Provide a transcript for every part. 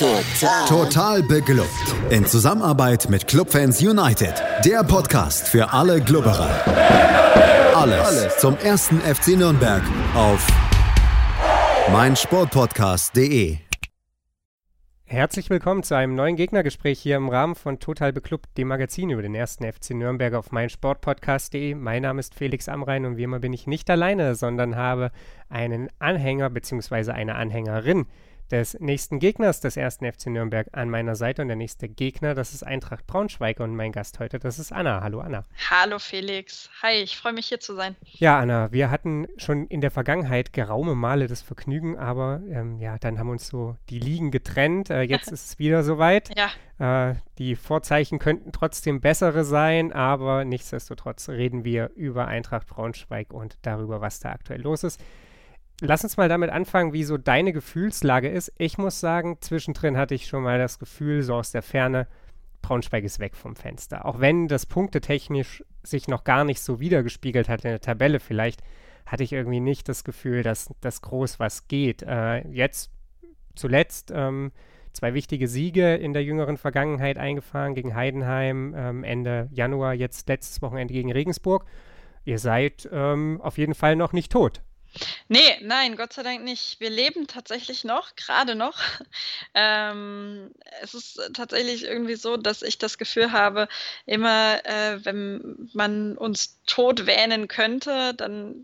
Total. Total beglückt. In Zusammenarbeit mit Clubfans United. Der Podcast für alle Glubberer. Alles, Alles zum ersten FC Nürnberg auf meinsportpodcast.de. Herzlich willkommen zu einem neuen Gegnergespräch hier im Rahmen von Total Beklubbt, dem Magazin über den ersten FC Nürnberg auf meinsportpodcast.de. Mein Name ist Felix Amrein und wie immer bin ich nicht alleine, sondern habe einen Anhänger bzw. eine Anhängerin des nächsten Gegners des ersten FC Nürnberg an meiner Seite. Und der nächste Gegner, das ist Eintracht Braunschweig. Und mein Gast heute, das ist Anna. Hallo Anna. Hallo Felix. Hi, ich freue mich hier zu sein. Ja, Anna, wir hatten schon in der Vergangenheit geraume Male das Vergnügen, aber ähm, ja, dann haben uns so die Ligen getrennt. Äh, jetzt ist es wieder soweit. Ja. Äh, die Vorzeichen könnten trotzdem bessere sein, aber nichtsdestotrotz reden wir über Eintracht Braunschweig und darüber, was da aktuell los ist. Lass uns mal damit anfangen, wie so deine Gefühlslage ist. Ich muss sagen, zwischendrin hatte ich schon mal das Gefühl, so aus der Ferne, Braunschweig ist weg vom Fenster. Auch wenn das punktetechnisch sich noch gar nicht so wiedergespiegelt hat in der Tabelle vielleicht, hatte ich irgendwie nicht das Gefühl, dass das groß was geht. Äh, jetzt zuletzt ähm, zwei wichtige Siege in der jüngeren Vergangenheit eingefahren gegen Heidenheim ähm, Ende Januar, jetzt letztes Wochenende gegen Regensburg. Ihr seid ähm, auf jeden Fall noch nicht tot. Nee, nein, Gott sei Dank nicht. Wir leben tatsächlich noch, gerade noch. Ähm, es ist tatsächlich irgendwie so, dass ich das Gefühl habe, immer äh, wenn man uns tot wähnen könnte, dann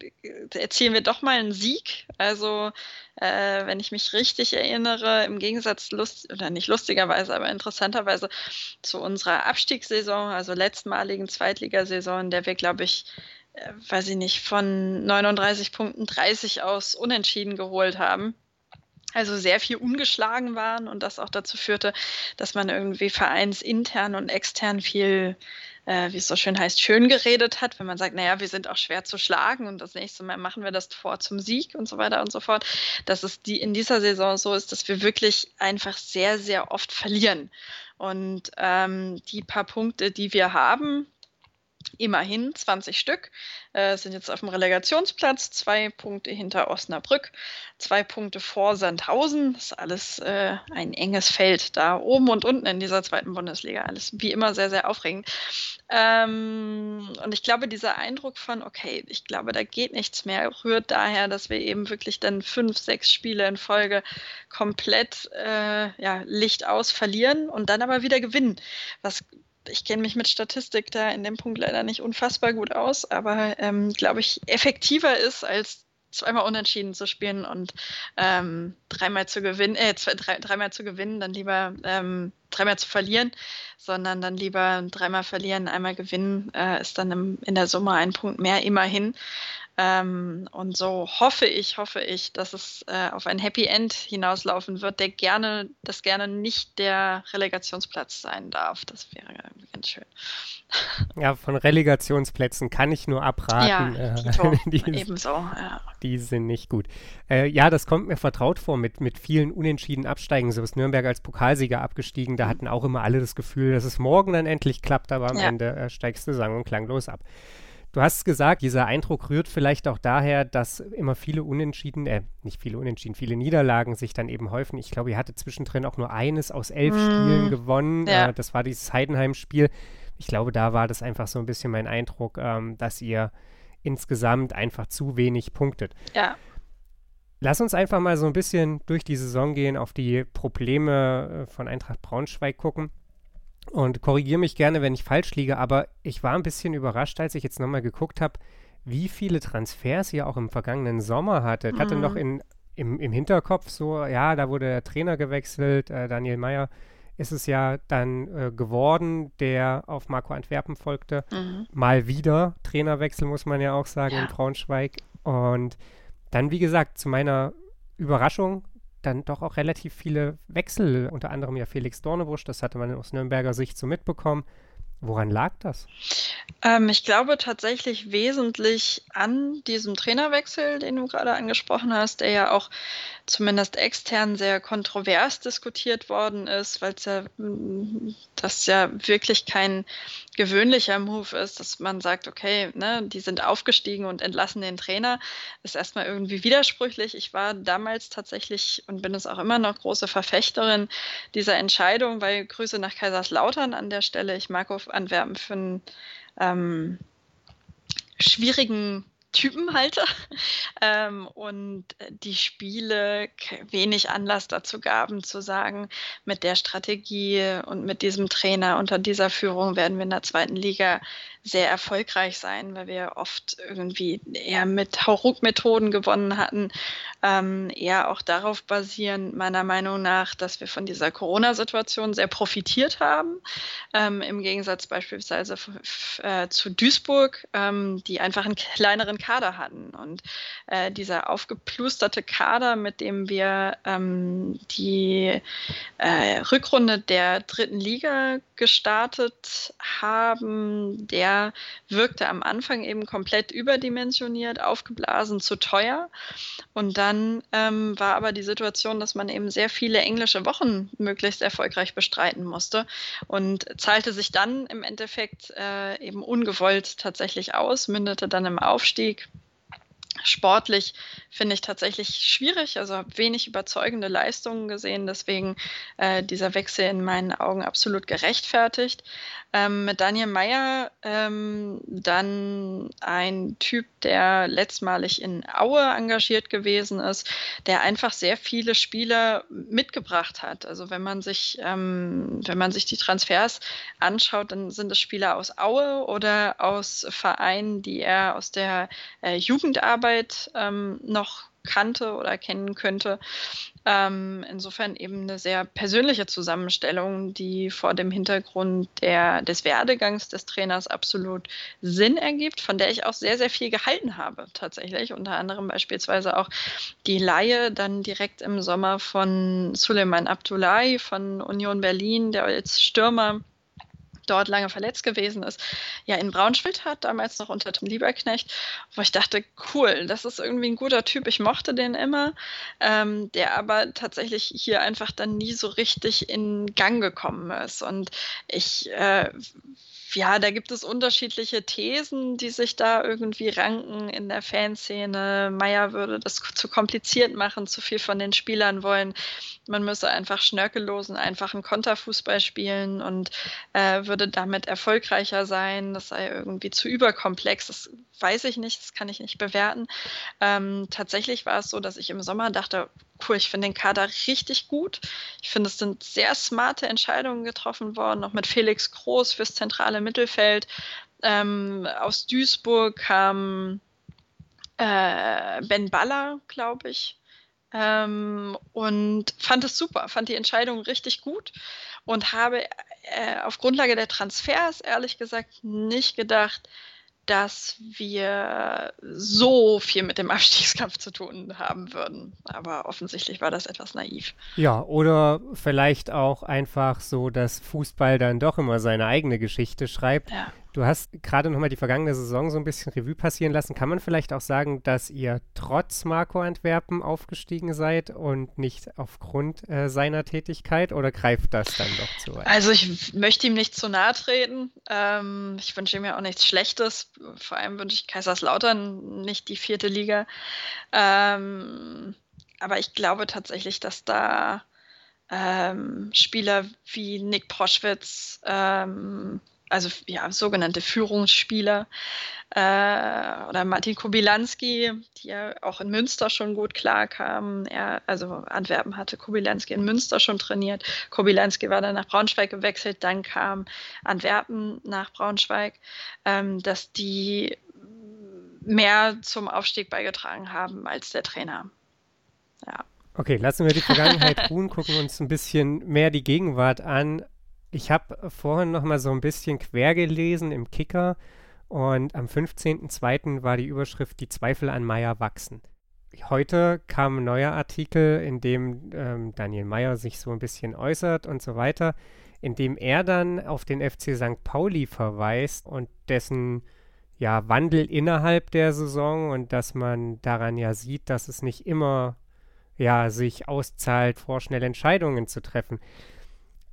erzielen wir doch mal einen Sieg. Also äh, wenn ich mich richtig erinnere, im Gegensatz lust oder nicht lustigerweise, aber interessanterweise zu unserer Abstiegssaison, also letztmaligen Zweitligasaison, der wir, glaube ich, äh, weiß ich nicht, von 39 Punkten 30 aus unentschieden geholt haben. Also sehr viel ungeschlagen waren und das auch dazu führte, dass man irgendwie vereinsintern und extern viel, äh, wie es so schön heißt, schön geredet hat, wenn man sagt, naja, wir sind auch schwer zu schlagen und das nächste Mal machen wir das vor zum Sieg und so weiter und so fort. Dass es die in dieser Saison so ist, dass wir wirklich einfach sehr, sehr oft verlieren. Und ähm, die paar Punkte, die wir haben, immerhin 20 Stück, äh, sind jetzt auf dem Relegationsplatz, zwei Punkte hinter Osnabrück, zwei Punkte vor Sandhausen. Das ist alles äh, ein enges Feld da oben und unten in dieser zweiten Bundesliga. Alles wie immer sehr, sehr aufregend. Ähm, und ich glaube, dieser Eindruck von, okay, ich glaube, da geht nichts mehr, rührt daher, dass wir eben wirklich dann fünf, sechs Spiele in Folge komplett äh, ja, Licht aus verlieren und dann aber wieder gewinnen. Was ich kenne mich mit Statistik da in dem Punkt leider nicht unfassbar gut aus, aber ähm, glaube ich, effektiver ist, als zweimal unentschieden zu spielen und ähm, dreimal zu gewinnen, äh, dreimal zu gewinnen, dann lieber ähm, dreimal zu verlieren, sondern dann lieber dreimal verlieren, einmal gewinnen, äh, ist dann im, in der Summe ein Punkt mehr immerhin. Ähm, und so hoffe ich, hoffe ich, dass es äh, auf ein Happy End hinauslaufen wird, der gerne, das gerne nicht der Relegationsplatz sein darf. Das wäre ganz schön. Ja, von Relegationsplätzen kann ich nur abraten. Ja, äh, die, ebenso. Ja. Die sind nicht gut. Äh, ja, das kommt mir vertraut vor mit, mit vielen unentschieden Absteigen. So ist Nürnberg als Pokalsieger abgestiegen. Da mhm. hatten auch immer alle das Gefühl, dass es morgen dann endlich klappt, aber am ja. Ende äh, steigst du sang- und klanglos ab. Du hast gesagt, dieser Eindruck rührt vielleicht auch daher, dass immer viele Unentschieden, äh, nicht viele Unentschieden, viele Niederlagen sich dann eben häufen. Ich glaube, ihr hattet zwischendrin auch nur eines aus elf mm. Spielen gewonnen. Ja. Äh, das war dieses Heidenheim-Spiel. Ich glaube, da war das einfach so ein bisschen mein Eindruck, ähm, dass ihr insgesamt einfach zu wenig punktet. Ja. Lass uns einfach mal so ein bisschen durch die Saison gehen, auf die Probleme äh, von Eintracht Braunschweig gucken. Und korrigiere mich gerne, wenn ich falsch liege, aber ich war ein bisschen überrascht, als ich jetzt nochmal geguckt habe, wie viele Transfers ihr auch im vergangenen Sommer hattet. Mhm. Hatte noch in, im, im Hinterkopf so, ja, da wurde der Trainer gewechselt, äh, Daniel Meyer ist es ja dann äh, geworden, der auf Marco Antwerpen folgte. Mhm. Mal wieder Trainerwechsel, muss man ja auch sagen, ja. in Braunschweig. Und dann, wie gesagt, zu meiner Überraschung dann doch auch relativ viele Wechsel, unter anderem ja Felix Dornebusch, das hatte man aus Nürnberger Sicht so mitbekommen. Woran lag das? Ähm, ich glaube tatsächlich wesentlich an diesem Trainerwechsel, den du gerade angesprochen hast, der ja auch zumindest extern sehr kontrovers diskutiert worden ist, weil es ja mm, das ja wirklich kein gewöhnlicher Move ist, dass man sagt, okay, ne, die sind aufgestiegen und entlassen den Trainer, ist erstmal irgendwie widersprüchlich. Ich war damals tatsächlich und bin es auch immer noch große Verfechterin dieser Entscheidung, weil Grüße nach Kaiserslautern an der Stelle. Ich mag auf Antwerpen für einen ähm, schwierigen Typen halte ähm, und die Spiele wenig Anlass dazu gaben, zu sagen, mit der Strategie und mit diesem Trainer unter dieser Führung werden wir in der zweiten Liga sehr erfolgreich sein, weil wir oft irgendwie eher mit Hauruck-Methoden gewonnen hatten, ähm, eher auch darauf basieren, meiner Meinung nach, dass wir von dieser Corona-Situation sehr profitiert haben, ähm, im Gegensatz beispielsweise äh, zu Duisburg, ähm, die einfach einen kleineren Kader hatten. Und äh, dieser aufgeplusterte Kader, mit dem wir ähm, die äh, Rückrunde der dritten Liga gestartet haben, der wirkte am Anfang eben komplett überdimensioniert, aufgeblasen, zu teuer. Und dann ähm, war aber die Situation, dass man eben sehr viele englische Wochen möglichst erfolgreich bestreiten musste und zahlte sich dann im Endeffekt äh, eben ungewollt tatsächlich aus, mündete dann im Aufstieg. Sportlich finde ich tatsächlich schwierig, also habe wenig überzeugende Leistungen gesehen, deswegen äh, dieser Wechsel in meinen Augen absolut gerechtfertigt. Ähm, mit Daniel Meyer ähm, dann ein Typ, der letztmalig in Aue engagiert gewesen ist, der einfach sehr viele Spieler mitgebracht hat. Also wenn man sich, ähm, wenn man sich die Transfers anschaut, dann sind es Spieler aus Aue oder aus Vereinen, die er aus der äh, Jugendarbeit ähm, noch kannte oder kennen könnte. Ähm, insofern eben eine sehr persönliche Zusammenstellung, die vor dem Hintergrund der, des Werdegangs des Trainers absolut Sinn ergibt, von der ich auch sehr, sehr viel gehalten habe tatsächlich. Unter anderem beispielsweise auch die Laie dann direkt im Sommer von Suleiman Abdullahi von Union Berlin, der als Stürmer dort lange verletzt gewesen ist, ja in Braunschweig hat, damals noch unter Tom Lieberknecht, wo ich dachte, cool, das ist irgendwie ein guter Typ, ich mochte den immer, ähm, der aber tatsächlich hier einfach dann nie so richtig in Gang gekommen ist. Und ich äh, ja, da gibt es unterschiedliche Thesen, die sich da irgendwie ranken in der Fanszene. Meier würde das zu kompliziert machen, zu viel von den Spielern wollen. Man müsse einfach schnörkellosen, einfachen Konterfußball spielen und äh, würde damit erfolgreicher sein. Das sei irgendwie zu überkomplex. Das weiß ich nicht, das kann ich nicht bewerten. Ähm, tatsächlich war es so, dass ich im Sommer dachte, cool, ich finde den Kader richtig gut. Ich finde, es sind sehr smarte Entscheidungen getroffen worden, auch mit Felix Groß fürs zentrale Mittelfeld. Ähm, aus Duisburg kam äh, Ben Baller, glaube ich. Ähm, und fand es super, fand die Entscheidung richtig gut und habe äh, auf Grundlage der Transfers ehrlich gesagt nicht gedacht, dass wir so viel mit dem Abstiegskampf zu tun haben würden. Aber offensichtlich war das etwas naiv. Ja, oder vielleicht auch einfach so, dass Fußball dann doch immer seine eigene Geschichte schreibt. Ja. Du hast gerade nochmal die vergangene Saison so ein bisschen Revue passieren lassen. Kann man vielleicht auch sagen, dass ihr trotz Marco Antwerpen aufgestiegen seid und nicht aufgrund äh, seiner Tätigkeit oder greift das dann doch zu weit? Also ich möchte ihm nicht zu nahe treten. Ähm, ich wünsche ihm ja auch nichts Schlechtes. Vor allem wünsche ich Kaiserslautern nicht die vierte Liga. Ähm, aber ich glaube tatsächlich, dass da ähm, Spieler wie Nick Proschwitz, ähm, also ja, sogenannte Führungsspieler äh, oder Martin Kobilanski, die ja auch in Münster schon gut klarkamen. Er, also Antwerpen hatte Kobilanski in Münster schon trainiert. Kobilanski war dann nach Braunschweig gewechselt, dann kam Antwerpen nach Braunschweig, ähm, dass die mehr zum Aufstieg beigetragen haben als der Trainer. Ja. Okay, lassen wir die Vergangenheit ruhen, gucken uns ein bisschen mehr die Gegenwart an. Ich habe vorhin noch mal so ein bisschen quer gelesen im Kicker und am 15.02. war die Überschrift Die Zweifel an Meier wachsen. heute kam ein neuer Artikel, in dem ähm, Daniel Meyer sich so ein bisschen äußert und so weiter, in dem er dann auf den FC St. Pauli verweist und dessen ja, Wandel innerhalb der Saison und dass man daran ja sieht, dass es nicht immer ja, sich auszahlt, vorschnell Entscheidungen zu treffen.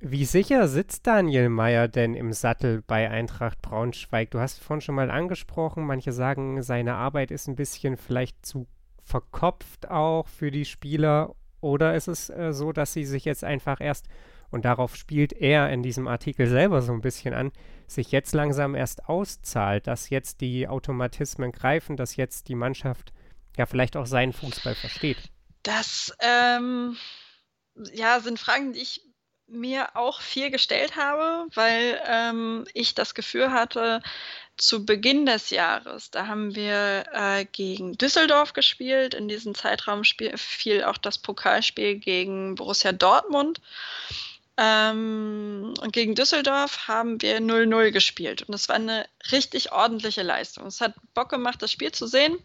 Wie sicher sitzt Daniel Meyer denn im Sattel bei Eintracht Braunschweig? Du hast vorhin schon mal angesprochen, manche sagen, seine Arbeit ist ein bisschen vielleicht zu verkopft auch für die Spieler. Oder ist es äh, so, dass sie sich jetzt einfach erst, und darauf spielt er in diesem Artikel selber so ein bisschen an, sich jetzt langsam erst auszahlt, dass jetzt die Automatismen greifen, dass jetzt die Mannschaft ja vielleicht auch seinen Fußball versteht? Das ähm, ja, sind Fragen, die ich mir auch viel gestellt habe, weil ähm, ich das Gefühl hatte, zu Beginn des Jahres, da haben wir äh, gegen Düsseldorf gespielt. In diesem Zeitraum spiel, fiel auch das Pokalspiel gegen Borussia Dortmund. Ähm, und gegen Düsseldorf haben wir 0-0 gespielt. Und es war eine richtig ordentliche Leistung. Es hat Bock gemacht, das Spiel zu sehen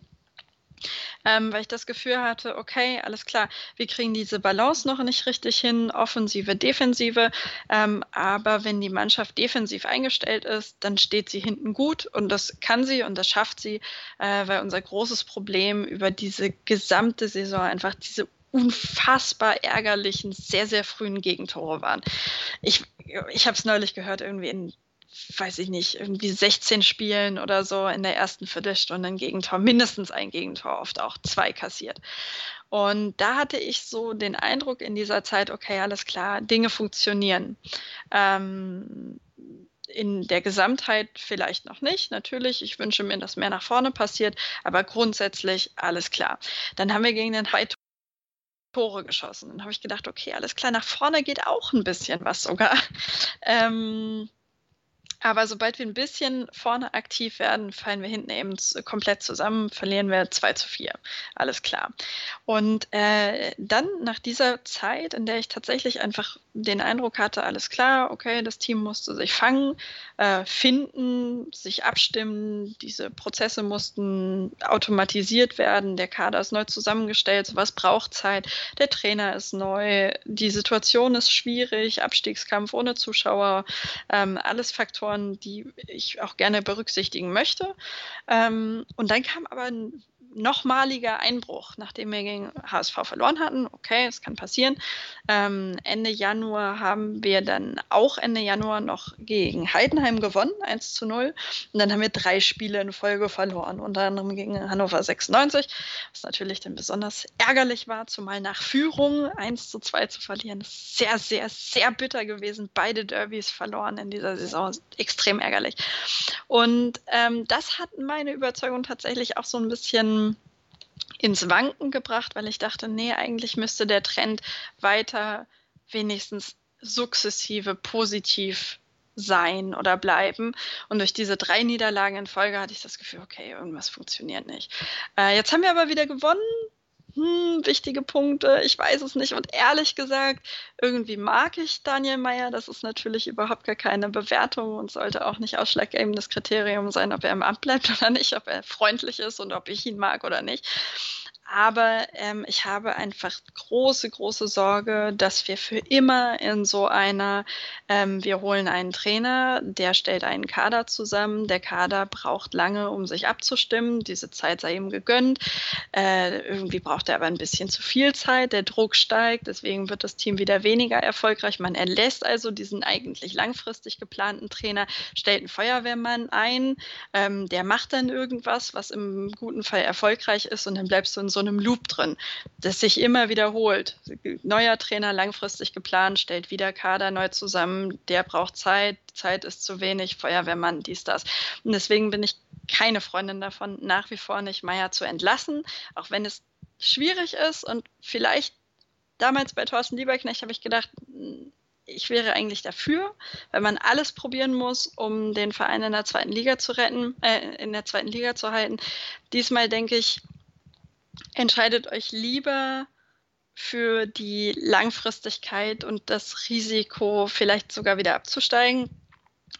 ähm, weil ich das Gefühl hatte, okay, alles klar, wir kriegen diese Balance noch nicht richtig hin, Offensive, Defensive, ähm, aber wenn die Mannschaft defensiv eingestellt ist, dann steht sie hinten gut und das kann sie und das schafft sie, äh, weil unser großes Problem über diese gesamte Saison einfach diese unfassbar ärgerlichen, sehr, sehr frühen Gegentore waren. Ich, ich habe es neulich gehört, irgendwie in weiß ich nicht, irgendwie 16 Spielen oder so in der ersten Viertelstunde ein Gegentor, mindestens ein Gegentor, oft auch zwei kassiert. Und da hatte ich so den Eindruck in dieser Zeit, okay, alles klar, Dinge funktionieren. Ähm, in der Gesamtheit vielleicht noch nicht, natürlich. Ich wünsche mir, dass mehr nach vorne passiert, aber grundsätzlich alles klar. Dann haben wir gegen den High Tore geschossen. Dann habe ich gedacht, okay, alles klar, nach vorne geht auch ein bisschen was sogar. Ähm, aber sobald wir ein bisschen vorne aktiv werden, fallen wir hinten eben komplett zusammen, verlieren wir 2 zu 4. Alles klar. Und äh, dann nach dieser Zeit, in der ich tatsächlich einfach den Eindruck hatte, alles klar, okay, das Team musste sich fangen, äh, finden, sich abstimmen, diese Prozesse mussten automatisiert werden, der Kader ist neu zusammengestellt, sowas braucht Zeit, der Trainer ist neu, die Situation ist schwierig, Abstiegskampf ohne Zuschauer, ähm, alles Faktoren, die ich auch gerne berücksichtigen möchte. Ähm, und dann kam aber ein nochmaliger Einbruch, nachdem wir gegen HSV verloren hatten. Okay, es kann passieren. Ähm, Ende Januar haben wir dann auch Ende Januar noch gegen Heidenheim gewonnen, 1 zu 0. Und dann haben wir drei Spiele in Folge verloren, unter anderem gegen Hannover 96, was natürlich dann besonders ärgerlich war, zumal nach Führung 1 zu 2 zu verlieren. Sehr, sehr, sehr bitter gewesen. Beide Derbys verloren in dieser Saison. Extrem ärgerlich. Und ähm, das hat meine Überzeugung tatsächlich auch so ein bisschen ins Wanken gebracht, weil ich dachte, nee, eigentlich müsste der Trend weiter wenigstens sukzessive positiv sein oder bleiben. Und durch diese drei Niederlagen in Folge hatte ich das Gefühl, okay, irgendwas funktioniert nicht. Äh, jetzt haben wir aber wieder gewonnen hm, wichtige Punkte, ich weiß es nicht. Und ehrlich gesagt, irgendwie mag ich Daniel Meyer. Das ist natürlich überhaupt gar keine Bewertung und sollte auch nicht ausschlaggebendes Kriterium sein, ob er im Amt bleibt oder nicht, ob er freundlich ist und ob ich ihn mag oder nicht. Aber ähm, ich habe einfach große, große Sorge, dass wir für immer in so einer, ähm, wir holen einen Trainer, der stellt einen Kader zusammen. Der Kader braucht lange, um sich abzustimmen. Diese Zeit sei ihm gegönnt. Äh, irgendwie braucht er aber ein bisschen zu viel Zeit. Der Druck steigt. Deswegen wird das Team wieder weniger erfolgreich. Man erlässt also diesen eigentlich langfristig geplanten Trainer, stellt einen Feuerwehrmann ein. Ähm, der macht dann irgendwas, was im guten Fall erfolgreich ist. Und dann bleibst du in so so einem Loop drin, das sich immer wiederholt. Neuer Trainer langfristig geplant, stellt wieder Kader neu zusammen, der braucht Zeit, Zeit ist zu wenig, Feuerwehrmann, dies, das. Und deswegen bin ich keine Freundin davon, nach wie vor nicht Meier zu entlassen, auch wenn es schwierig ist und vielleicht damals bei Thorsten Lieberknecht habe ich gedacht, ich wäre eigentlich dafür, weil man alles probieren muss, um den Verein in der zweiten Liga zu retten, äh, in der zweiten Liga zu halten. Diesmal denke ich, entscheidet euch lieber für die Langfristigkeit und das Risiko, vielleicht sogar wieder abzusteigen.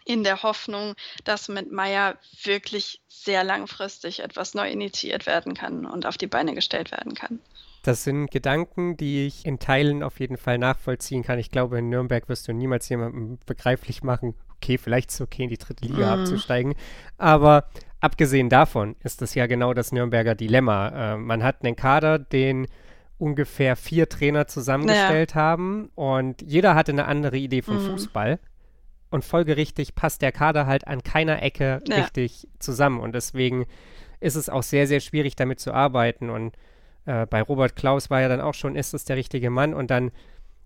in der Hoffnung, dass mit Meier wirklich sehr langfristig etwas neu initiiert werden kann und auf die Beine gestellt werden kann. Das sind Gedanken, die ich in Teilen auf jeden Fall nachvollziehen kann. Ich glaube, in Nürnberg wirst du niemals jemandem begreiflich machen, okay, vielleicht ist es okay, in die dritte Liga mm. abzusteigen. Aber abgesehen davon ist es ja genau das Nürnberger Dilemma. Äh, man hat einen Kader, den ungefähr vier Trainer zusammengestellt ja. haben und jeder hatte eine andere Idee von mm. Fußball. Und folgerichtig passt der Kader halt an keiner Ecke ja. richtig zusammen. Und deswegen ist es auch sehr, sehr schwierig, damit zu arbeiten. Und äh, bei Robert Klaus war ja dann auch schon, ist es der richtige Mann? Und dann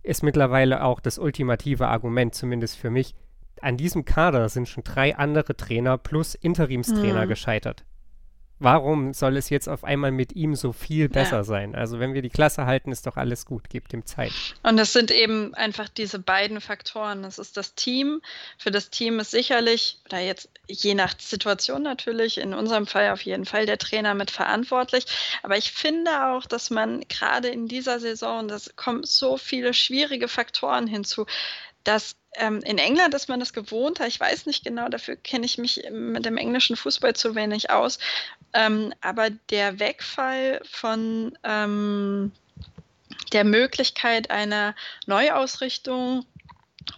ist mittlerweile auch das ultimative Argument, zumindest für mich, an diesem Kader sind schon drei andere Trainer plus Interimstrainer mhm. gescheitert warum soll es jetzt auf einmal mit ihm so viel besser ja. sein? Also wenn wir die Klasse halten, ist doch alles gut, gebt ihm Zeit. Und es sind eben einfach diese beiden Faktoren. Das ist das Team. Für das Team ist sicherlich, oder jetzt je nach Situation natürlich, in unserem Fall auf jeden Fall der Trainer mit verantwortlich. Aber ich finde auch, dass man gerade in dieser Saison, das kommen so viele schwierige Faktoren hinzu, dass ähm, in England ist man das gewohnter. Ich weiß nicht genau, dafür kenne ich mich mit dem englischen Fußball zu wenig aus. Ähm, aber der Wegfall von ähm, der Möglichkeit einer Neuausrichtung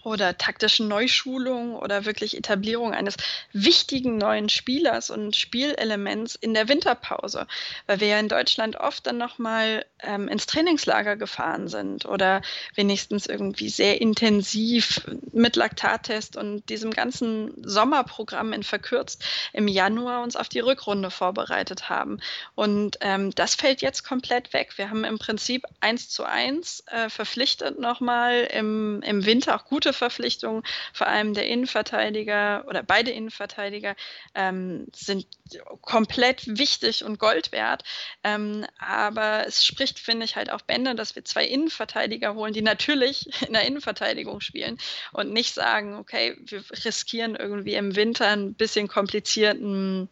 oder taktischen Neuschulung oder wirklich Etablierung eines wichtigen neuen Spielers und Spielelements in der Winterpause, weil wir ja in Deutschland oft dann nochmal ähm, ins Trainingslager gefahren sind oder wenigstens irgendwie sehr intensiv mit Laktattest und diesem ganzen Sommerprogramm in verkürzt im Januar uns auf die Rückrunde vorbereitet haben. Und ähm, das fällt jetzt komplett weg. Wir haben im Prinzip eins zu eins äh, verpflichtet nochmal im, im Winter auch gut gute Verpflichtungen, vor allem der Innenverteidiger oder beide Innenverteidiger ähm, sind komplett wichtig und Gold wert. Ähm, aber es spricht, finde ich, halt auch Bände, dass wir zwei Innenverteidiger holen, die natürlich in der Innenverteidigung spielen und nicht sagen, okay, wir riskieren irgendwie im Winter ein bisschen komplizierten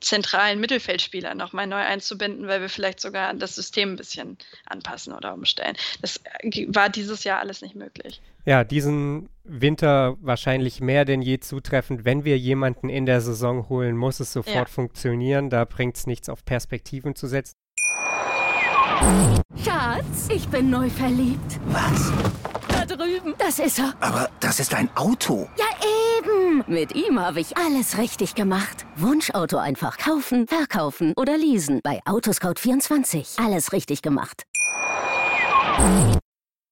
zentralen Mittelfeldspieler nochmal neu einzubinden, weil wir vielleicht sogar das System ein bisschen anpassen oder umstellen. Das war dieses Jahr alles nicht möglich. Ja, diesen Winter wahrscheinlich mehr denn je zutreffend. Wenn wir jemanden in der Saison holen, muss es sofort ja. funktionieren. Da bringt es nichts auf Perspektiven zu setzen. Schatz, ich bin neu verliebt. Was? Drüben. Das ist er. Aber das ist ein Auto. Ja, eben. Mit ihm habe ich alles richtig gemacht. Wunschauto einfach kaufen, verkaufen oder leasen. Bei Autoscout24. Alles richtig gemacht.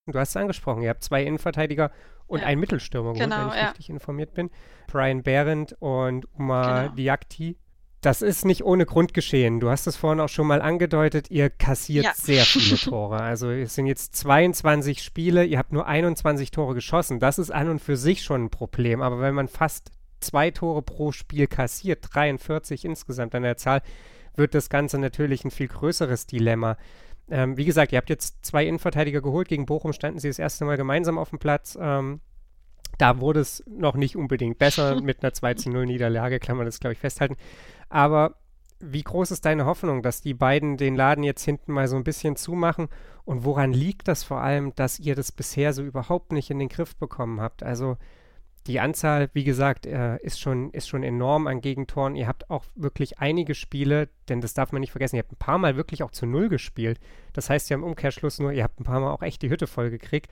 Du hast es angesprochen, ihr habt zwei Innenverteidiger und ja. einen Mittelstürmer, genau, wenn ich ja. richtig informiert bin. Brian Behrendt und Umar genau. Diakti. Das ist nicht ohne Grund geschehen. Du hast es vorhin auch schon mal angedeutet, ihr kassiert ja. sehr viele Tore. Also es sind jetzt 22 Spiele, ihr habt nur 21 Tore geschossen. Das ist an und für sich schon ein Problem. Aber wenn man fast zwei Tore pro Spiel kassiert, 43 insgesamt an der Zahl, wird das Ganze natürlich ein viel größeres Dilemma. Ähm, wie gesagt, ihr habt jetzt zwei Innenverteidiger geholt. Gegen Bochum standen sie das erste Mal gemeinsam auf dem Platz. Ähm, da wurde es noch nicht unbedingt besser mit einer 2 zu 0 Niederlage, kann man das, glaube ich, festhalten. Aber wie groß ist deine Hoffnung, dass die beiden den Laden jetzt hinten mal so ein bisschen zumachen? Und woran liegt das vor allem, dass ihr das bisher so überhaupt nicht in den Griff bekommen habt? Also die Anzahl, wie gesagt, äh, ist, schon, ist schon enorm an Gegentoren. Ihr habt auch wirklich einige Spiele, denn das darf man nicht vergessen, ihr habt ein paar Mal wirklich auch zu Null gespielt. Das heißt ja im Umkehrschluss nur, ihr habt ein paar Mal auch echt die Hütte voll gekriegt.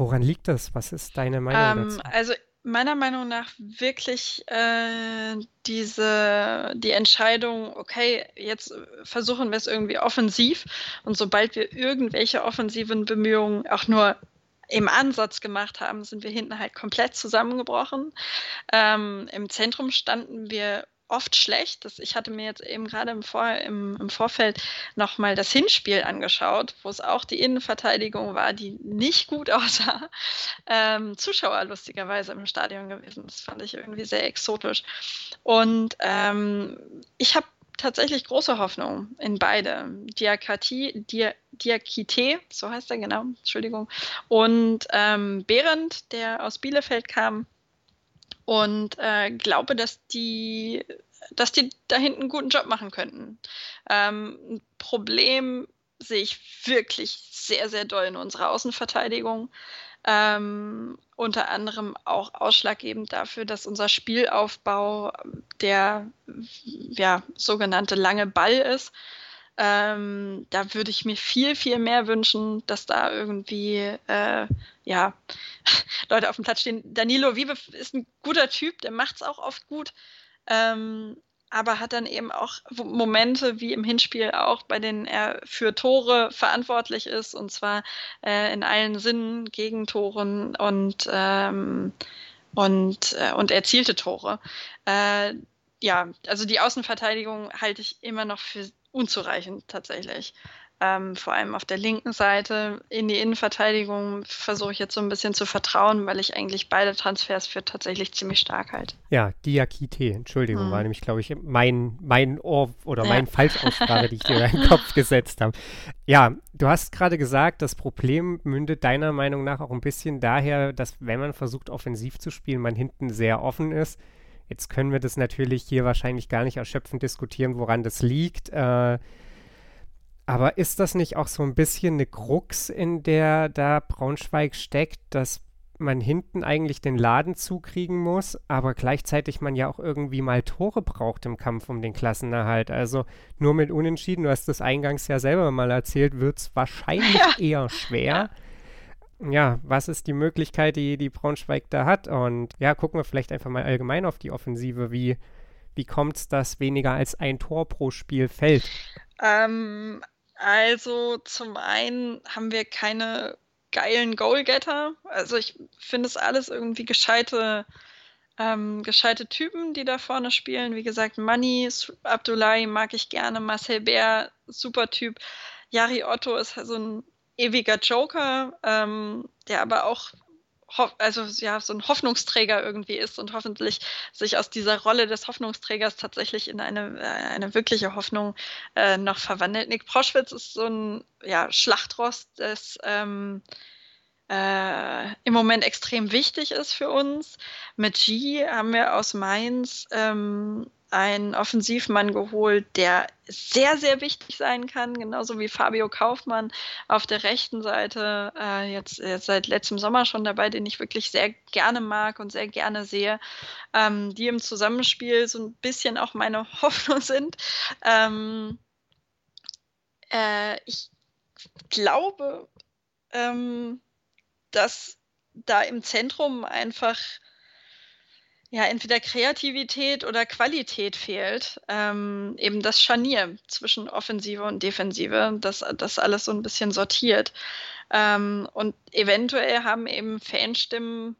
Woran liegt das? Was ist deine Meinung ähm, dazu? Also meiner Meinung nach wirklich äh, diese die Entscheidung, okay, jetzt versuchen wir es irgendwie offensiv und sobald wir irgendwelche offensiven Bemühungen auch nur im Ansatz gemacht haben, sind wir hinten halt komplett zusammengebrochen. Ähm, Im Zentrum standen wir oft schlecht. Das, ich hatte mir jetzt eben gerade im, Vor, im, im Vorfeld nochmal das Hinspiel angeschaut, wo es auch die Innenverteidigung war, die nicht gut aussah. Ähm, Zuschauer lustigerweise im Stadion gewesen. Das fand ich irgendwie sehr exotisch. Und ähm, ich habe tatsächlich große Hoffnung in beide. Diakatie, Dia, Diakite, so heißt er genau, Entschuldigung. Und ähm, Behrendt, der aus Bielefeld kam. Und äh, glaube, dass die, dass die da hinten einen guten Job machen könnten. Ähm, ein Problem sehe ich wirklich sehr, sehr doll in unserer Außenverteidigung. Ähm, unter anderem auch ausschlaggebend dafür, dass unser Spielaufbau der ja, sogenannte lange Ball ist. Ähm, da würde ich mir viel, viel mehr wünschen, dass da irgendwie äh, ja, Leute auf dem Platz stehen. Danilo Wiebe ist ein guter Typ, der macht es auch oft gut. Ähm, aber hat dann eben auch Momente wie im Hinspiel auch, bei denen er für Tore verantwortlich ist und zwar äh, in allen Sinnen Gegentoren und ähm, und äh, und erzielte Tore. Äh, ja, also die Außenverteidigung halte ich immer noch für unzureichend tatsächlich ähm, vor allem auf der linken Seite. In die Innenverteidigung versuche ich jetzt so ein bisschen zu vertrauen, weil ich eigentlich beide Transfers für tatsächlich ziemlich stark halte. Ja, Diakite, Entschuldigung, hm. war nämlich, glaube ich, mein, mein Ohr oder ja. mein Falschaussprache, die ich dir in den Kopf gesetzt habe. Ja, du hast gerade gesagt, das Problem mündet deiner Meinung nach auch ein bisschen daher, dass wenn man versucht, offensiv zu spielen, man hinten sehr offen ist. Jetzt können wir das natürlich hier wahrscheinlich gar nicht erschöpfend diskutieren, woran das liegt. Äh, aber ist das nicht auch so ein bisschen eine Krux, in der da Braunschweig steckt, dass man hinten eigentlich den Laden zukriegen muss, aber gleichzeitig man ja auch irgendwie mal Tore braucht im Kampf um den Klassenerhalt. Also nur mit Unentschieden, du hast das eingangs ja selber mal erzählt, wird es wahrscheinlich ja. eher schwer. Ja. Ja, was ist die Möglichkeit, die, die Braunschweig da hat? Und ja, gucken wir vielleicht einfach mal allgemein auf die Offensive. Wie, wie kommt es, dass weniger als ein Tor pro Spiel fällt? Ähm, also zum einen haben wir keine geilen Goalgetter. Also ich finde es alles irgendwie gescheite, ähm, gescheite Typen, die da vorne spielen. Wie gesagt, Money, Abdullahi mag ich gerne, Marcel Bär, super Typ. Yari Otto ist so ein ewiger Joker, ähm, der aber auch also ja, so ein Hoffnungsträger irgendwie ist und hoffentlich sich aus dieser Rolle des Hoffnungsträgers tatsächlich in eine, äh, eine wirkliche Hoffnung äh, noch verwandelt. Nick Proschwitz ist so ein ja, Schlachtrost, das ähm, äh, im Moment extrem wichtig ist für uns. Mit G haben wir aus Mainz ähm, einen Offensivmann geholt, der sehr, sehr wichtig sein kann, genauso wie Fabio Kaufmann auf der rechten Seite, äh, jetzt, jetzt, seit letztem Sommer schon dabei, den ich wirklich sehr gerne mag und sehr gerne sehe, ähm, die im Zusammenspiel so ein bisschen auch meine Hoffnung sind. Ähm, äh, ich glaube, ähm, dass da im Zentrum einfach ja, entweder Kreativität oder Qualität fehlt. Ähm, eben das Scharnier zwischen Offensive und Defensive, das, das alles so ein bisschen sortiert. Ähm, und eventuell haben eben Fanstimmen,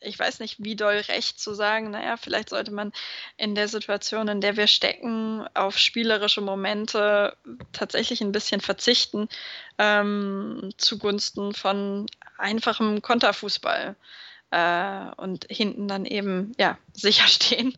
ich weiß nicht, wie doll recht zu sagen, naja, vielleicht sollte man in der Situation, in der wir stecken, auf spielerische Momente tatsächlich ein bisschen verzichten, ähm, zugunsten von einfachem Konterfußball äh, und hinten dann eben ja sicher stehen,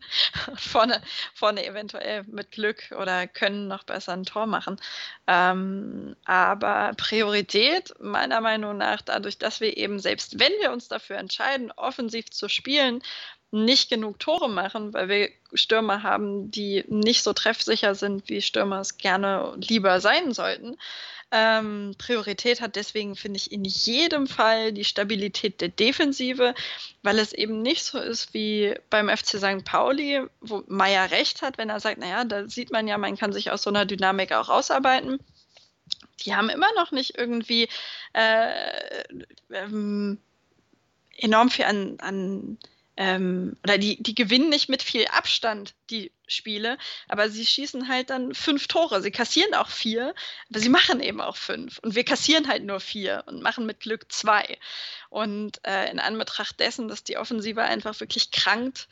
vorne, vorne eventuell mit Glück oder können noch besser ein Tor machen. Ähm, aber Priorität meiner Meinung nach, dadurch, dass wir eben selbst wenn wir uns dafür entscheiden, offensiv zu spielen, nicht genug Tore machen, weil wir Stürmer haben, die nicht so treffsicher sind, wie Stürmer es gerne lieber sein sollten. Ähm, Priorität hat deswegen, finde ich, in jedem Fall die Stabilität der Defensive, weil es eben nicht so ist wie beim FC St. Pauli, wo Meier recht hat, wenn er sagt, naja, da sieht man ja, man kann sich aus so einer Dynamik auch ausarbeiten. Die haben immer noch nicht irgendwie äh, ähm, enorm viel an, an ähm, oder die, die gewinnen nicht mit viel Abstand die Spiele, aber sie schießen halt dann fünf Tore. Sie kassieren auch vier, aber sie machen eben auch fünf. Und wir kassieren halt nur vier und machen mit Glück zwei. Und äh, in Anbetracht dessen, dass die Offensive einfach wirklich krankt,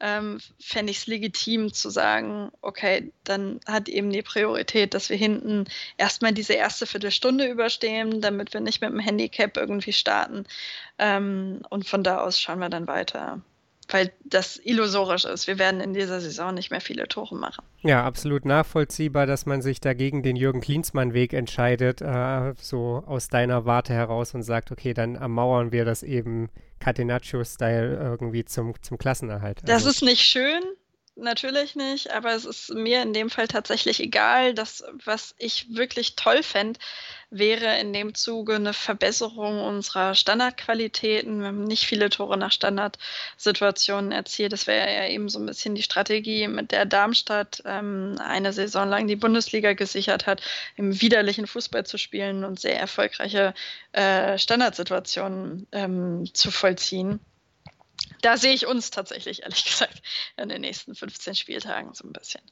ähm, fände ich es legitim zu sagen, okay, dann hat eben die Priorität, dass wir hinten erstmal diese erste Viertelstunde überstehen, damit wir nicht mit dem Handicap irgendwie starten. Ähm, und von da aus schauen wir dann weiter weil das illusorisch ist. Wir werden in dieser Saison nicht mehr viele Tore machen. Ja, absolut nachvollziehbar, dass man sich dagegen den Jürgen Klinsmann-Weg entscheidet, äh, so aus deiner Warte heraus und sagt, okay, dann ermauern wir das eben Catenaccio-Style irgendwie zum, zum Klassenerhalt. Also. Das ist nicht schön, natürlich nicht, aber es ist mir in dem Fall tatsächlich egal. Das, was ich wirklich toll fände, wäre in dem Zuge eine Verbesserung unserer Standardqualitäten. Wir haben nicht viele Tore nach Standardsituationen erzielt. Das wäre ja eben so ein bisschen die Strategie, mit der Darmstadt ähm, eine Saison lang die Bundesliga gesichert hat, im widerlichen Fußball zu spielen und sehr erfolgreiche äh, Standardsituationen ähm, zu vollziehen. Da sehe ich uns tatsächlich, ehrlich gesagt, in den nächsten 15 Spieltagen so ein bisschen.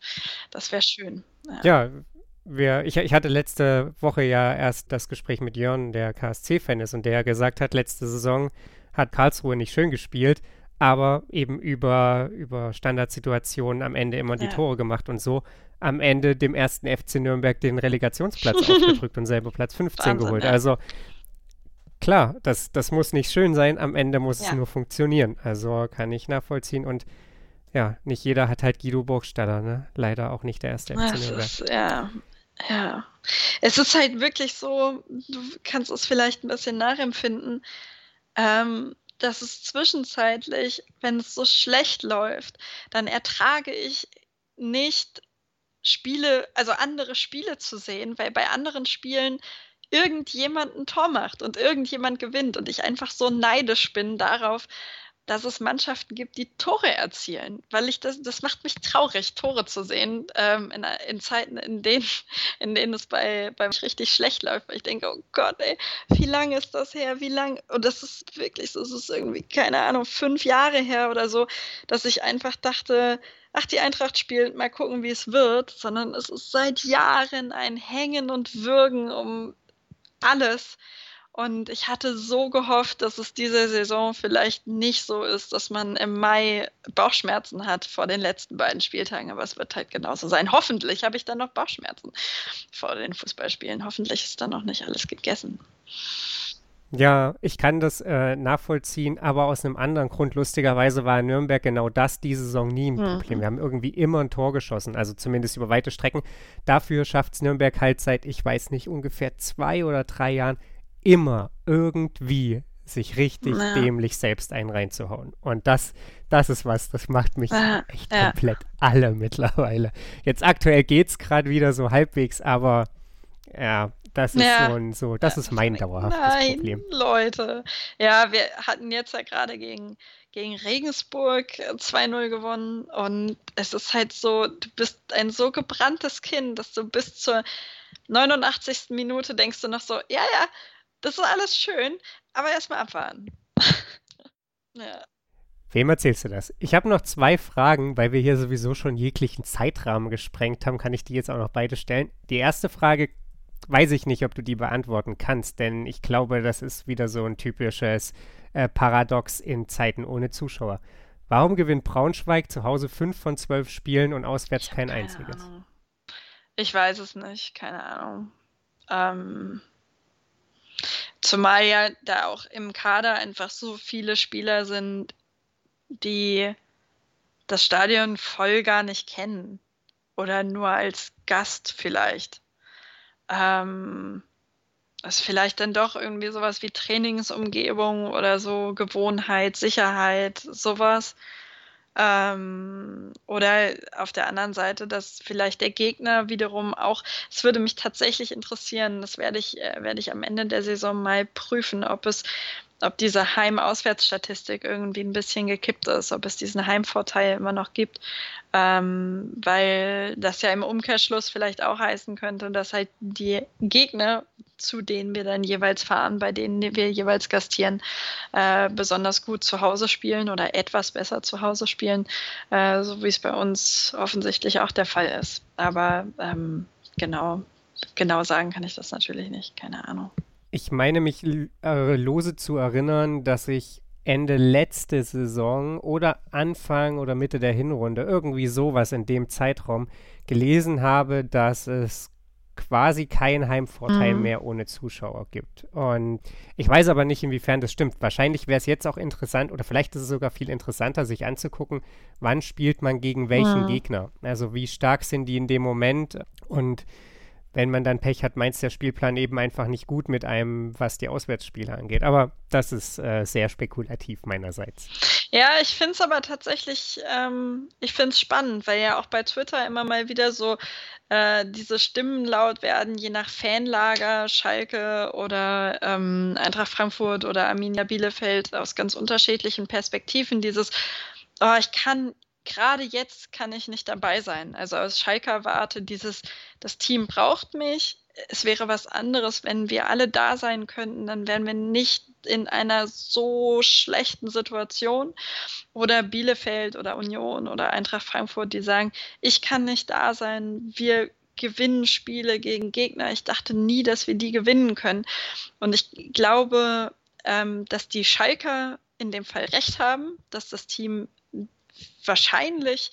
Das wäre schön. Ja, ja wir, ich, ich, hatte letzte Woche ja erst das Gespräch mit Jörn, der KSC-Fan ist, und der gesagt hat, letzte Saison hat Karlsruhe nicht schön gespielt, aber eben über, über Standardsituationen am Ende immer die ja. Tore gemacht und so am Ende dem ersten FC Nürnberg den Relegationsplatz aufgedrückt und selber Platz 15 Wahnsinn, geholt. Ja. Also klar, das, das muss nicht schön sein, am Ende muss ja. es nur funktionieren. Also kann ich nachvollziehen und ja, nicht jeder hat halt Guido Burgstaller, ne? Leider auch nicht der erste FC Nürnberg. Ist, ja, ja. Es ist halt wirklich so, du kannst es vielleicht ein bisschen nachempfinden, ähm, dass es zwischenzeitlich, wenn es so schlecht läuft, dann ertrage ich nicht Spiele, also andere Spiele zu sehen, weil bei anderen Spielen irgendjemand ein Tor macht und irgendjemand gewinnt und ich einfach so neidisch bin darauf, dass es Mannschaften gibt, die Tore erzielen, weil ich das, das macht mich traurig, Tore zu sehen ähm, in, in, Zeiten, in denen, in denen es bei, bei richtig schlecht läuft. Weil ich denke, oh Gott, ey, wie lange ist das her? Wie lang? Und das ist wirklich so, es ist irgendwie, keine Ahnung, fünf Jahre her oder so, dass ich einfach dachte, ach, die Eintracht spielt, mal gucken, wie es wird, sondern es ist seit Jahren ein Hängen und Würgen um alles. Und ich hatte so gehofft, dass es diese Saison vielleicht nicht so ist, dass man im Mai Bauchschmerzen hat vor den letzten beiden Spieltagen. Aber es wird halt genauso sein. Hoffentlich habe ich dann noch Bauchschmerzen vor den Fußballspielen. Hoffentlich ist dann noch nicht alles gegessen. Ja, ich kann das äh, nachvollziehen, aber aus einem anderen Grund. Lustigerweise war Nürnberg genau das diese Saison nie ein mhm. Problem. Wir haben irgendwie immer ein Tor geschossen, also zumindest über weite Strecken. Dafür schafft es Nürnberg halt seit, ich weiß nicht, ungefähr zwei oder drei Jahren immer irgendwie sich richtig ja. dämlich selbst einen reinzuhauen. Und das, das ist was, das macht mich ja. echt ja. komplett alle mittlerweile. Jetzt aktuell geht es gerade wieder so halbwegs, aber ja, das ist so ein, so, das ist mein dauerhaftes Nein, Problem. Leute. Ja, wir hatten jetzt ja gerade gegen, gegen Regensburg 2-0 gewonnen und es ist halt so, du bist ein so gebranntes Kind, dass du bis zur 89. Minute denkst du noch so, ja, ja, das ist alles schön, aber erstmal abwarten. ja. Wem erzählst du das? Ich habe noch zwei Fragen, weil wir hier sowieso schon jeglichen Zeitrahmen gesprengt haben, kann ich die jetzt auch noch beide stellen. Die erste Frage weiß ich nicht, ob du die beantworten kannst, denn ich glaube, das ist wieder so ein typisches äh, Paradox in Zeiten ohne Zuschauer. Warum gewinnt Braunschweig zu Hause fünf von zwölf Spielen und auswärts kein einziges? Ahnung. Ich weiß es nicht, keine Ahnung. Ähm, Zumal ja da auch im Kader einfach so viele Spieler sind, die das Stadion voll gar nicht kennen. Oder nur als Gast vielleicht. Ähm, ist vielleicht dann doch irgendwie sowas wie Trainingsumgebung oder so, Gewohnheit, Sicherheit, sowas. Ähm, oder auf der anderen Seite, dass vielleicht der Gegner wiederum auch, es würde mich tatsächlich interessieren, das werde ich, äh, werde ich am Ende der Saison mal prüfen, ob es ob diese Heim-Auswärtsstatistik irgendwie ein bisschen gekippt ist, ob es diesen Heimvorteil immer noch gibt, ähm, weil das ja im Umkehrschluss vielleicht auch heißen könnte, dass halt die Gegner, zu denen wir dann jeweils fahren, bei denen wir jeweils gastieren, äh, besonders gut zu Hause spielen oder etwas besser zu Hause spielen, äh, so wie es bei uns offensichtlich auch der Fall ist. Aber ähm, genau, genau sagen kann ich das natürlich nicht, keine Ahnung. Ich meine mich äh, lose zu erinnern, dass ich Ende letzte Saison oder Anfang oder Mitte der Hinrunde, irgendwie sowas in dem Zeitraum, gelesen habe, dass es quasi keinen Heimvorteil mhm. mehr ohne Zuschauer gibt. Und ich weiß aber nicht, inwiefern das stimmt. Wahrscheinlich wäre es jetzt auch interessant oder vielleicht ist es sogar viel interessanter, sich anzugucken, wann spielt man gegen welchen mhm. Gegner. Also wie stark sind die in dem Moment und wenn man dann Pech hat, meint der Spielplan eben einfach nicht gut mit einem, was die Auswärtsspiele angeht. Aber das ist äh, sehr spekulativ meinerseits. Ja, ich finde es aber tatsächlich, ähm, ich finde es spannend, weil ja auch bei Twitter immer mal wieder so äh, diese Stimmen laut werden, je nach Fanlager, Schalke oder ähm, Eintracht Frankfurt oder Arminia Bielefeld aus ganz unterschiedlichen Perspektiven. Dieses, oh, ich kann gerade jetzt kann ich nicht dabei sein. Also aus Schalker Warte dieses, das Team braucht mich. Es wäre was anderes, wenn wir alle da sein könnten, dann wären wir nicht in einer so schlechten Situation. Oder Bielefeld oder Union oder Eintracht Frankfurt, die sagen, ich kann nicht da sein, wir gewinnen Spiele gegen Gegner. Ich dachte nie, dass wir die gewinnen können. Und ich glaube, ähm, dass die Schalker in dem Fall recht haben, dass das Team wahrscheinlich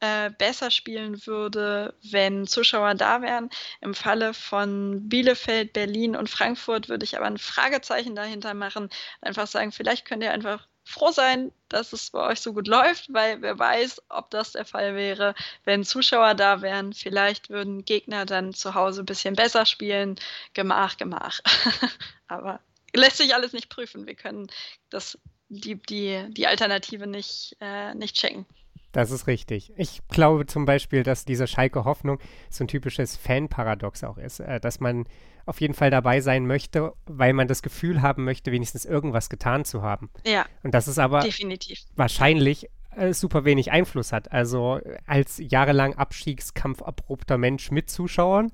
äh, besser spielen würde, wenn Zuschauer da wären. Im Falle von Bielefeld, Berlin und Frankfurt würde ich aber ein Fragezeichen dahinter machen. Einfach sagen, vielleicht könnt ihr einfach froh sein, dass es bei euch so gut läuft, weil wer weiß, ob das der Fall wäre, wenn Zuschauer da wären. Vielleicht würden Gegner dann zu Hause ein bisschen besser spielen. Gemach, gemach. aber lässt sich alles nicht prüfen. Wir können das die, die, die Alternative nicht, äh, nicht checken. Das ist richtig. Ich glaube zum Beispiel, dass diese Schalke Hoffnung so ein typisches Fan-Paradox auch ist, äh, dass man auf jeden Fall dabei sein möchte, weil man das Gefühl haben möchte, wenigstens irgendwas getan zu haben. Ja. Und das ist aber definitiv. wahrscheinlich äh, super wenig Einfluss hat. Also als jahrelang Abstiegskampf abrupter Mensch mit Zuschauern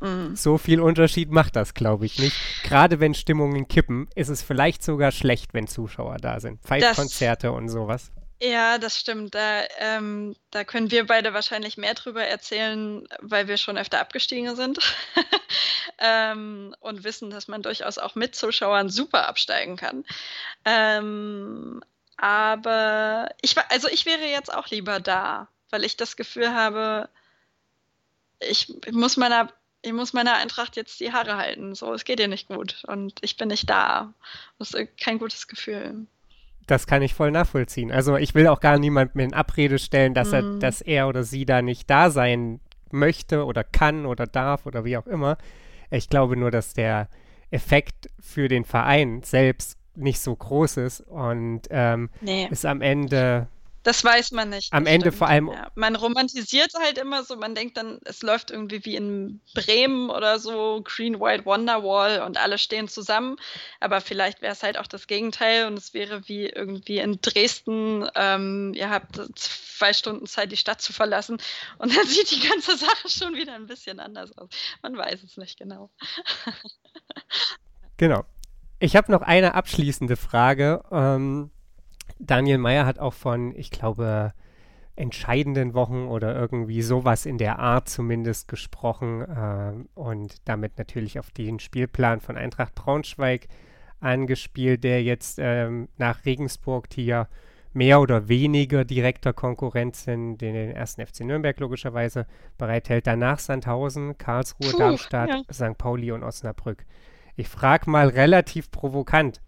Mhm. So viel Unterschied macht das, glaube ich, nicht. Gerade wenn Stimmungen kippen, ist es vielleicht sogar schlecht, wenn Zuschauer da sind. Pfeifkonzerte und sowas. Ja, das stimmt. Da, ähm, da können wir beide wahrscheinlich mehr drüber erzählen, weil wir schon öfter abgestiegen sind ähm, und wissen, dass man durchaus auch mit Zuschauern super absteigen kann. Ähm, aber ich also ich wäre jetzt auch lieber da, weil ich das Gefühl habe, ich muss meiner ich muss meiner Eintracht jetzt die Haare halten. So, es geht ihr nicht gut und ich bin nicht da. Das ist kein gutes Gefühl. Das kann ich voll nachvollziehen. Also ich will auch gar niemandem in Abrede stellen, dass, er, mhm. dass er oder sie da nicht da sein möchte oder kann oder darf oder wie auch immer. Ich glaube nur, dass der Effekt für den Verein selbst nicht so groß ist und ähm, nee. ist am Ende das weiß man nicht. Am Ende stimmt. vor allem. Ja, man romantisiert halt immer so, man denkt dann, es läuft irgendwie wie in Bremen oder so, Green White Wonderwall und alle stehen zusammen. Aber vielleicht wäre es halt auch das Gegenteil und es wäre wie irgendwie in Dresden, ähm, ihr habt zwei Stunden Zeit, die Stadt zu verlassen und dann sieht die ganze Sache schon wieder ein bisschen anders aus. Man weiß es nicht genau. genau. Ich habe noch eine abschließende Frage. Ähm, Daniel Meyer hat auch von, ich glaube, entscheidenden Wochen oder irgendwie sowas in der Art zumindest gesprochen äh, und damit natürlich auf den Spielplan von Eintracht Braunschweig angespielt, der jetzt ähm, nach Regensburg, die ja mehr oder weniger direkter Konkurrent sind, den den ersten FC Nürnberg logischerweise bereithält. Danach Sandhausen, Karlsruhe, Puh, Darmstadt, ja. St. Pauli und Osnabrück. Ich frage mal relativ provokant,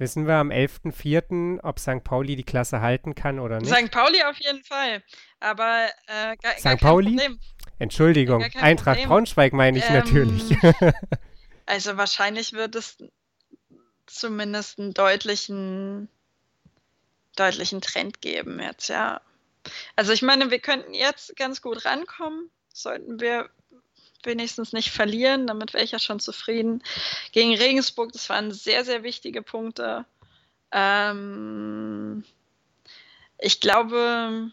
Wissen wir am 11.04., ob St. Pauli die Klasse halten kann oder nicht? St. Pauli auf jeden Fall. Aber äh, gar, St. gar Pauli? Problem. Entschuldigung, Eintracht Problem. Braunschweig meine ich ähm, natürlich. also wahrscheinlich wird es zumindest einen deutlichen, deutlichen Trend geben jetzt, ja. Also ich meine, wir könnten jetzt ganz gut rankommen, sollten wir wenigstens nicht verlieren. Damit wäre ich ja schon zufrieden. Gegen Regensburg, das waren sehr, sehr wichtige Punkte. Ähm, ich glaube,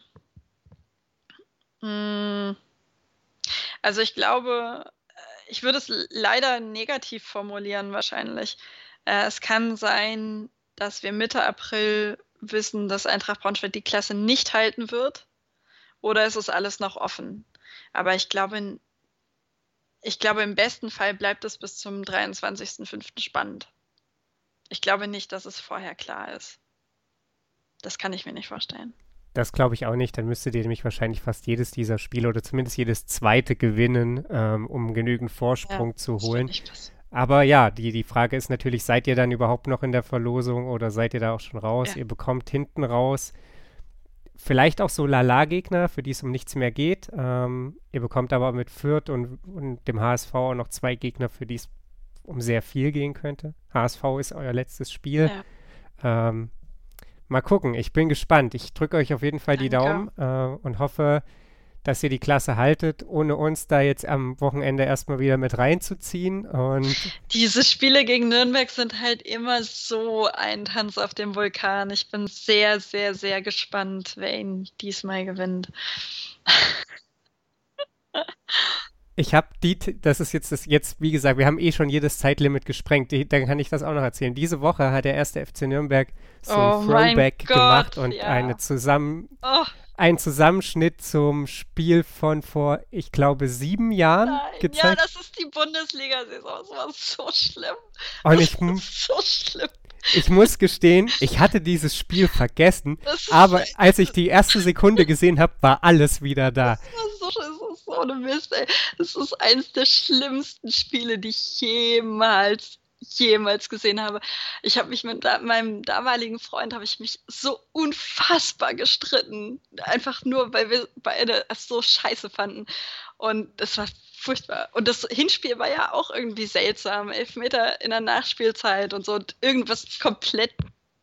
mh, hm, also ich glaube, äh, ich würde es leider negativ formulieren wahrscheinlich. Äh, es kann sein, dass wir Mitte April wissen, dass Eintracht Braunschweig die Klasse nicht halten wird. Oder ist es alles noch offen? Aber ich glaube ich glaube, im besten Fall bleibt es bis zum 23.05. spannend. Ich glaube nicht, dass es vorher klar ist. Das kann ich mir nicht vorstellen. Das glaube ich auch nicht. Dann müsstet ihr nämlich wahrscheinlich fast jedes dieser Spiele oder zumindest jedes zweite gewinnen, ähm, um genügend Vorsprung ja, zu holen. Aber ja, die, die Frage ist natürlich, seid ihr dann überhaupt noch in der Verlosung oder seid ihr da auch schon raus? Ja. Ihr bekommt hinten raus vielleicht auch so Lala-Gegner, für die es um nichts mehr geht. Ähm, ihr bekommt aber mit Fürth und, und dem HSV auch noch zwei Gegner, für die es um sehr viel gehen könnte. HSV ist euer letztes Spiel. Ja. Ähm, mal gucken. Ich bin gespannt. Ich drücke euch auf jeden Fall die Danke. Daumen äh, und hoffe, dass ihr die Klasse haltet, ohne uns da jetzt am Wochenende erstmal wieder mit reinzuziehen. Und Diese Spiele gegen Nürnberg sind halt immer so ein Tanz auf dem Vulkan. Ich bin sehr, sehr, sehr gespannt, wer ihn diesmal gewinnt. ich habe die, das ist jetzt das, jetzt, wie gesagt, wir haben eh schon jedes Zeitlimit gesprengt. Die, dann kann ich das auch noch erzählen. Diese Woche hat der erste FC Nürnberg so Oh ein Throwback Gott, gemacht und ja. eine zusammen, Oh, ein Zusammenschnitt zum Spiel von vor, ich glaube, sieben Jahren nein. Ja, gezeigt. das ist die Bundesliga-Saison. Das war so schlimm. und ich, so schlimm. ich muss gestehen, ich hatte dieses Spiel vergessen, aber als ich die erste Sekunde gesehen habe, war alles wieder da. das ist so, ist so eine Mist, ey. Das ist eines der schlimmsten Spiele, die ich jemals jemals gesehen habe. Ich habe mich mit da meinem damaligen Freund habe ich mich so unfassbar gestritten, einfach nur weil wir beide es so scheiße fanden und das war furchtbar. Und das Hinspiel war ja auch irgendwie seltsam, Elfmeter in der Nachspielzeit und so und irgendwas komplett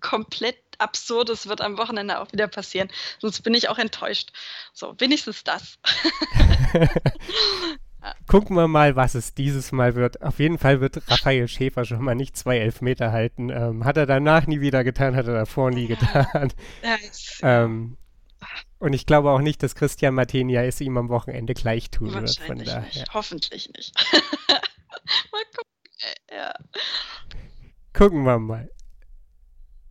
komplett absurdes wird am Wochenende auch wieder passieren. Sonst bin ich auch enttäuscht. So, wenigstens das. Gucken wir mal, was es dieses Mal wird. Auf jeden Fall wird Raphael Schäfer schon mal nicht zwei Elfmeter halten. Ähm, hat er danach nie wieder getan, hat er davor nie getan. Ähm, und ich glaube auch nicht, dass Christian Martinia es ihm am Wochenende gleich tun wird. Von daher. nicht. Hoffentlich nicht. mal gucken. Ja. Gucken wir mal.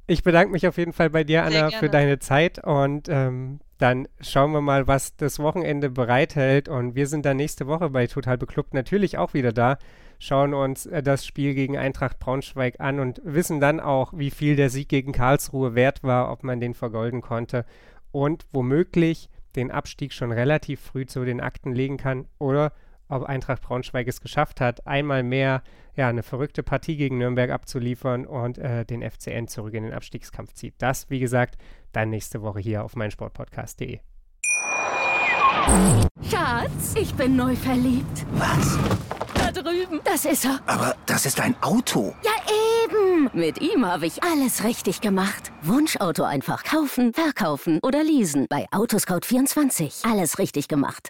Ich bedanke mich auf jeden Fall bei dir, Anna, für deine Zeit und ähm, dann schauen wir mal, was das Wochenende bereithält. Und wir sind dann nächste Woche bei Total Beklubbt natürlich auch wieder da, schauen uns äh, das Spiel gegen Eintracht Braunschweig an und wissen dann auch, wie viel der Sieg gegen Karlsruhe wert war, ob man den vergolden konnte und womöglich den Abstieg schon relativ früh zu den Akten legen kann oder ob Eintracht Braunschweig es geschafft hat, einmal mehr ja, eine verrückte Partie gegen Nürnberg abzuliefern und äh, den FCN zurück in den Abstiegskampf zieht. Das, wie gesagt, dann nächste Woche hier auf meinsportpodcast.de. Schatz, ich bin neu verliebt. Was? Da drüben. Das ist er. Aber das ist ein Auto. Ja, eben. Mit ihm habe ich alles richtig gemacht. Wunschauto einfach kaufen, verkaufen oder leasen. Bei Autoscout24. Alles richtig gemacht.